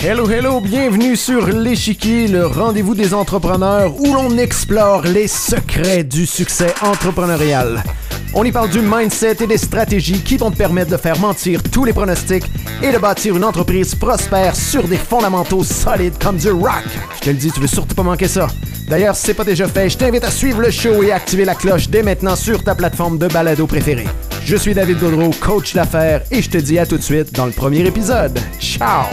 Hello, hello, bienvenue sur l'échiquier, le rendez-vous des entrepreneurs où l'on explore les secrets du succès entrepreneurial. On y parle du mindset et des stratégies qui vont te permettre de faire mentir tous les pronostics et de bâtir une entreprise prospère sur des fondamentaux solides comme du rock. Je te le dis, tu veux surtout pas manquer ça. D'ailleurs, si c'est pas déjà fait, je t'invite à suivre le show et à activer la cloche dès maintenant sur ta plateforme de balado préférée. Je suis David Godreau, coach d'affaires, et je te dis à tout de suite dans le premier épisode. Ciao!